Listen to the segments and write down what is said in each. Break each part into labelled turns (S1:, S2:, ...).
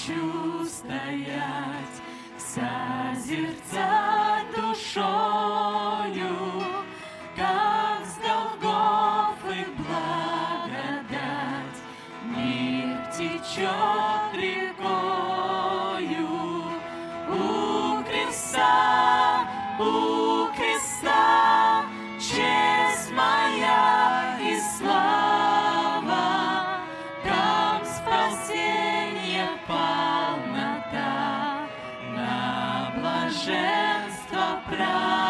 S1: хочу стоять, созерцать душою, как с Голгофы благодать. Мир течет рекою у креста, у błażeństwa praw.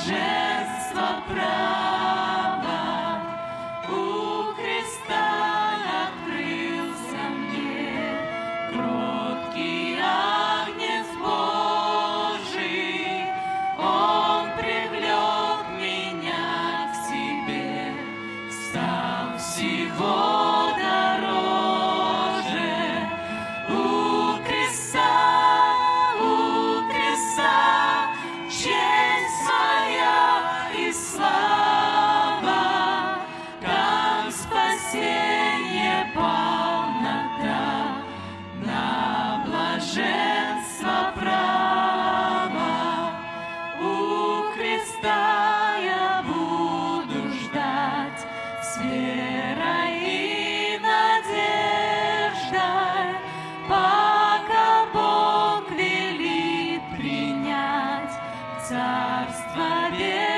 S1: блаженство права у креста открылся мне кроткий агнец он привлек меня к себе сам всего. царство без.